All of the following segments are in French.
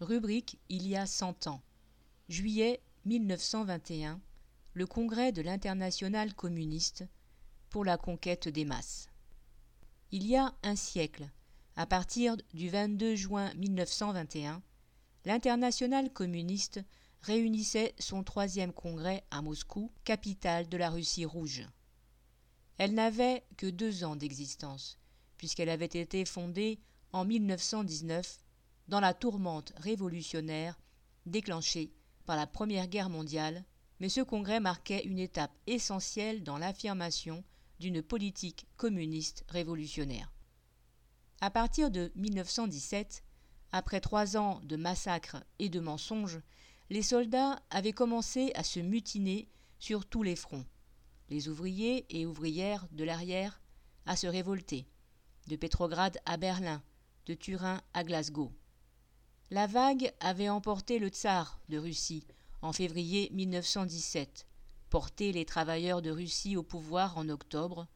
Rubrique Il y a 100 ans. Juillet 1921. Le congrès de l'Internationale communiste pour la conquête des masses. Il y a un siècle, à partir du 22 juin 1921, l'Internationale communiste réunissait son troisième congrès à Moscou, capitale de la Russie rouge. Elle n'avait que deux ans d'existence, puisqu'elle avait été fondée en 1919 dans la tourmente révolutionnaire déclenchée par la Première Guerre mondiale, mais ce congrès marquait une étape essentielle dans l'affirmation d'une politique communiste révolutionnaire. À partir de 1917, après trois ans de massacres et de mensonges, les soldats avaient commencé à se mutiner sur tous les fronts. Les ouvriers et ouvrières de l'arrière à se révolter, de Pétrograd à Berlin, de Turin à Glasgow. La vague avait emporté le tsar de Russie en février 1917, porté les travailleurs de Russie au pouvoir en octobre,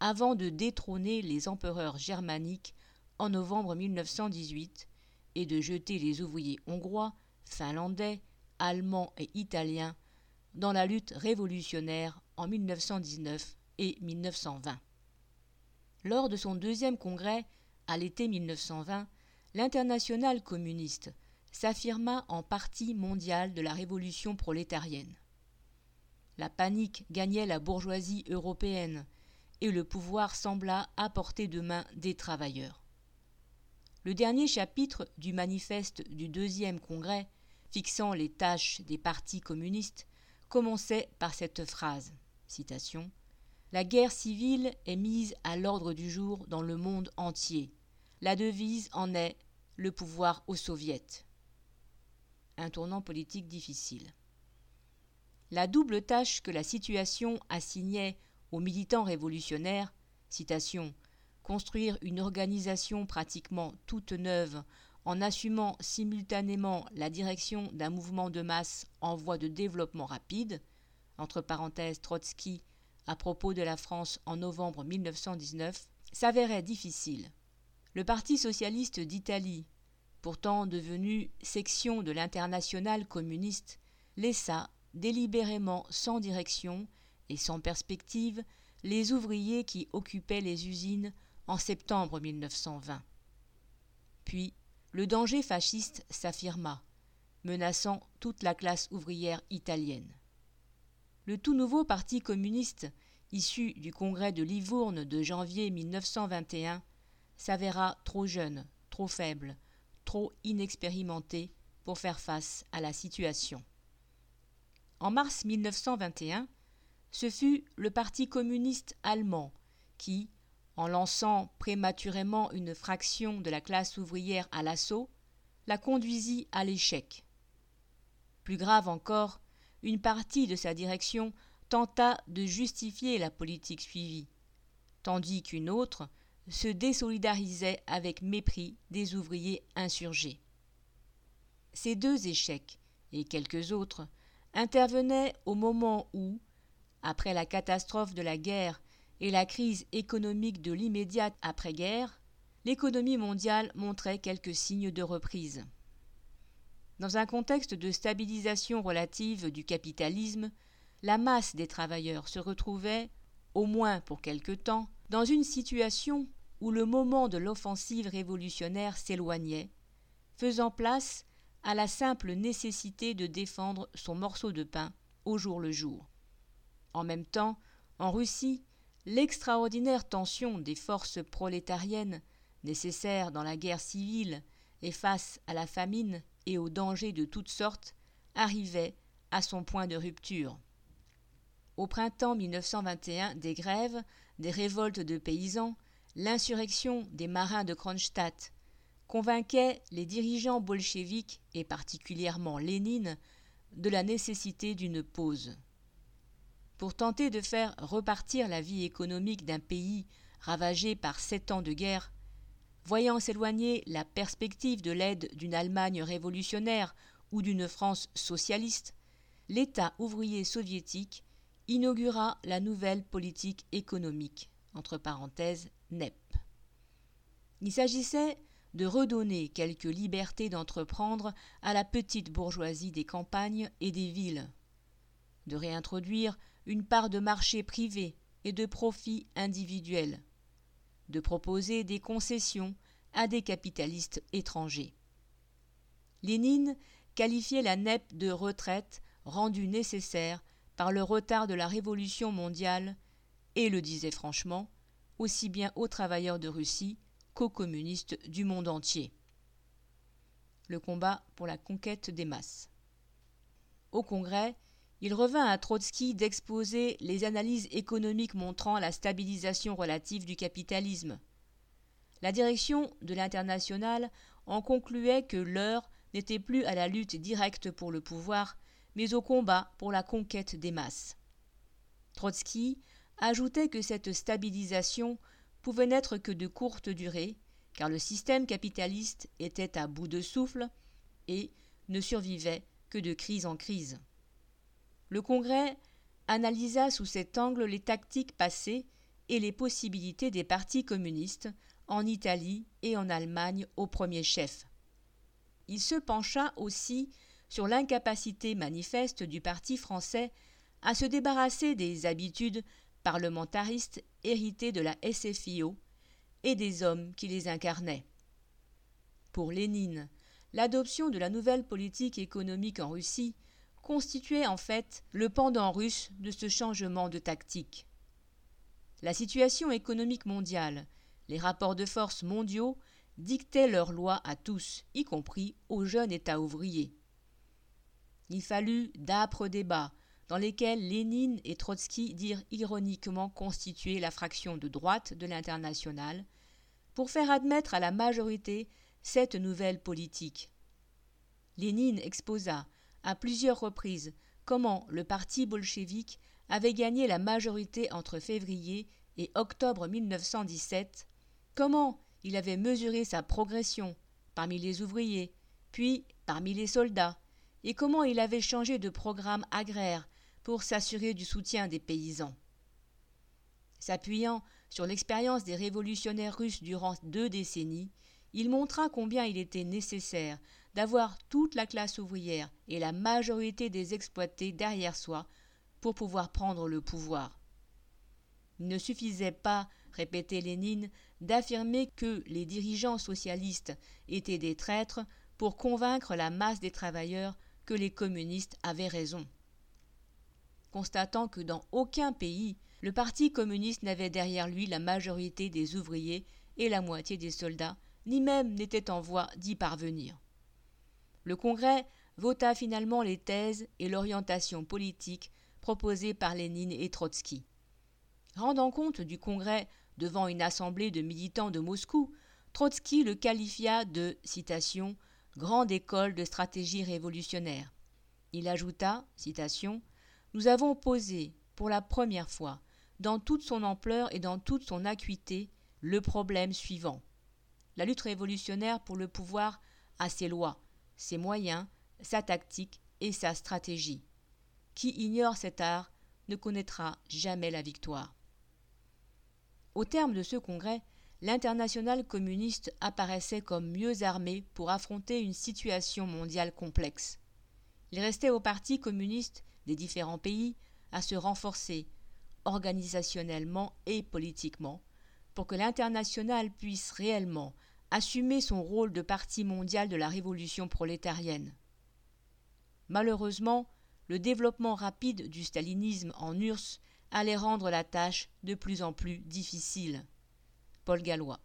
avant de détrôner les empereurs germaniques en novembre 1918 et de jeter les ouvriers hongrois, finlandais, allemands et italiens dans la lutte révolutionnaire en 1919 et 1920. Lors de son deuxième congrès, à l'été 1920, l'internationale communiste s'affirma en partie mondiale de la révolution prolétarienne. La panique gagnait la bourgeoisie européenne et le pouvoir sembla à portée de main des travailleurs. Le dernier chapitre du manifeste du deuxième congrès, fixant les tâches des partis communistes, commençait par cette phrase La guerre civile est mise à l'ordre du jour dans le monde entier. La devise en est le pouvoir aux soviets. Un tournant politique difficile. La double tâche que la situation assignait aux militants révolutionnaires, citation, construire une organisation pratiquement toute neuve en assumant simultanément la direction d'un mouvement de masse en voie de développement rapide, entre parenthèses Trotsky à propos de la France en novembre 1919, s'avérait difficile. Le Parti socialiste d'Italie, pourtant devenu section de l'internationale communiste, laissa délibérément sans direction et sans perspective les ouvriers qui occupaient les usines en septembre 1920. Puis le danger fasciste s'affirma, menaçant toute la classe ouvrière italienne. Le tout nouveau Parti communiste, issu du congrès de Livourne de janvier 1921, s'avéra trop jeune, trop faible, trop inexpérimenté pour faire face à la situation. En mars 1921, ce fut le Parti communiste allemand qui, en lançant prématurément une fraction de la classe ouvrière à l'assaut, la conduisit à l'échec. Plus grave encore, une partie de sa direction tenta de justifier la politique suivie, tandis qu'une autre se désolidarisait avec mépris des ouvriers insurgés. Ces deux échecs, et quelques autres, intervenaient au moment où, après la catastrophe de la guerre et la crise économique de l'immédiate après-guerre, l'économie mondiale montrait quelques signes de reprise. Dans un contexte de stabilisation relative du capitalisme, la masse des travailleurs se retrouvait, au moins pour quelque temps, dans une situation où le moment de l'offensive révolutionnaire s'éloignait, faisant place à la simple nécessité de défendre son morceau de pain au jour le jour. En même temps, en Russie, l'extraordinaire tension des forces prolétariennes nécessaires dans la guerre civile et face à la famine et aux dangers de toutes sortes arrivait à son point de rupture. Au printemps 1921, des grèves, des révoltes de paysans, l'insurrection des marins de Kronstadt convainquait les dirigeants bolcheviques et particulièrement Lénine de la nécessité d'une pause. Pour tenter de faire repartir la vie économique d'un pays ravagé par sept ans de guerre, voyant s'éloigner la perspective de l'aide d'une Allemagne révolutionnaire ou d'une France socialiste, l'État ouvrier soviétique inaugura la nouvelle politique économique entre parenthèses NEP. Il s'agissait de redonner quelques libertés d'entreprendre à la petite bourgeoisie des campagnes et des villes, de réintroduire une part de marché privé et de profit individuel, de proposer des concessions à des capitalistes étrangers. Lénine qualifiait la NEP de retraite rendue nécessaire par le retard de la révolution mondiale et le disait franchement, aussi bien aux travailleurs de Russie qu'aux communistes du monde entier. Le combat pour la conquête des masses. Au Congrès, il revint à Trotsky d'exposer les analyses économiques montrant la stabilisation relative du capitalisme. La direction de l'international en concluait que l'heure n'était plus à la lutte directe pour le pouvoir, mais au combat pour la conquête des masses. Trotsky ajoutait que cette stabilisation pouvait n'être que de courte durée, car le système capitaliste était à bout de souffle et ne survivait que de crise en crise. Le Congrès analysa sous cet angle les tactiques passées et les possibilités des partis communistes en Italie et en Allemagne au premier chef. Il se pencha aussi sur l'incapacité manifeste du parti français à se débarrasser des habitudes parlementaristes héritées de la SFIO et des hommes qui les incarnaient. Pour Lénine, l'adoption de la nouvelle politique économique en Russie constituait en fait le pendant russe de ce changement de tactique. La situation économique mondiale, les rapports de force mondiaux dictaient leurs lois à tous, y compris aux jeunes États ouvriers. Il fallut d'âpres débats dans lesquels Lénine et Trotsky dirent ironiquement constituer la fraction de droite de l'international, pour faire admettre à la majorité cette nouvelle politique. Lénine exposa à plusieurs reprises comment le parti bolchevique avait gagné la majorité entre février et octobre 1917, comment il avait mesuré sa progression parmi les ouvriers, puis parmi les soldats, et comment il avait changé de programme agraire pour s'assurer du soutien des paysans. S'appuyant sur l'expérience des révolutionnaires russes durant deux décennies, il montra combien il était nécessaire d'avoir toute la classe ouvrière et la majorité des exploités derrière soi pour pouvoir prendre le pouvoir. Il ne suffisait pas, répétait Lénine, d'affirmer que les dirigeants socialistes étaient des traîtres pour convaincre la masse des travailleurs que les communistes avaient raison. Constatant que dans aucun pays le Parti communiste n'avait derrière lui la majorité des ouvriers et la moitié des soldats, ni même n'était en voie d'y parvenir. Le Congrès vota finalement les thèses et l'orientation politique proposées par Lénine et Trotsky. Rendant compte du Congrès devant une assemblée de militants de Moscou, Trotsky le qualifia de grande école de stratégie révolutionnaire. Il ajouta Nous avons posé pour la première fois dans toute son ampleur et dans toute son acuité le problème suivant. La lutte révolutionnaire pour le pouvoir a ses lois, ses moyens, sa tactique et sa stratégie. Qui ignore cet art ne connaîtra jamais la victoire. Au terme de ce congrès, l'international communiste apparaissait comme mieux armé pour affronter une situation mondiale complexe. Il restait aux partis communistes des différents pays à se renforcer organisationnellement et politiquement pour que l'international puisse réellement assumer son rôle de parti mondial de la révolution prolétarienne. Malheureusement, le développement rapide du stalinisme en URSS allait rendre la tâche de plus en plus difficile. Paul Gallois.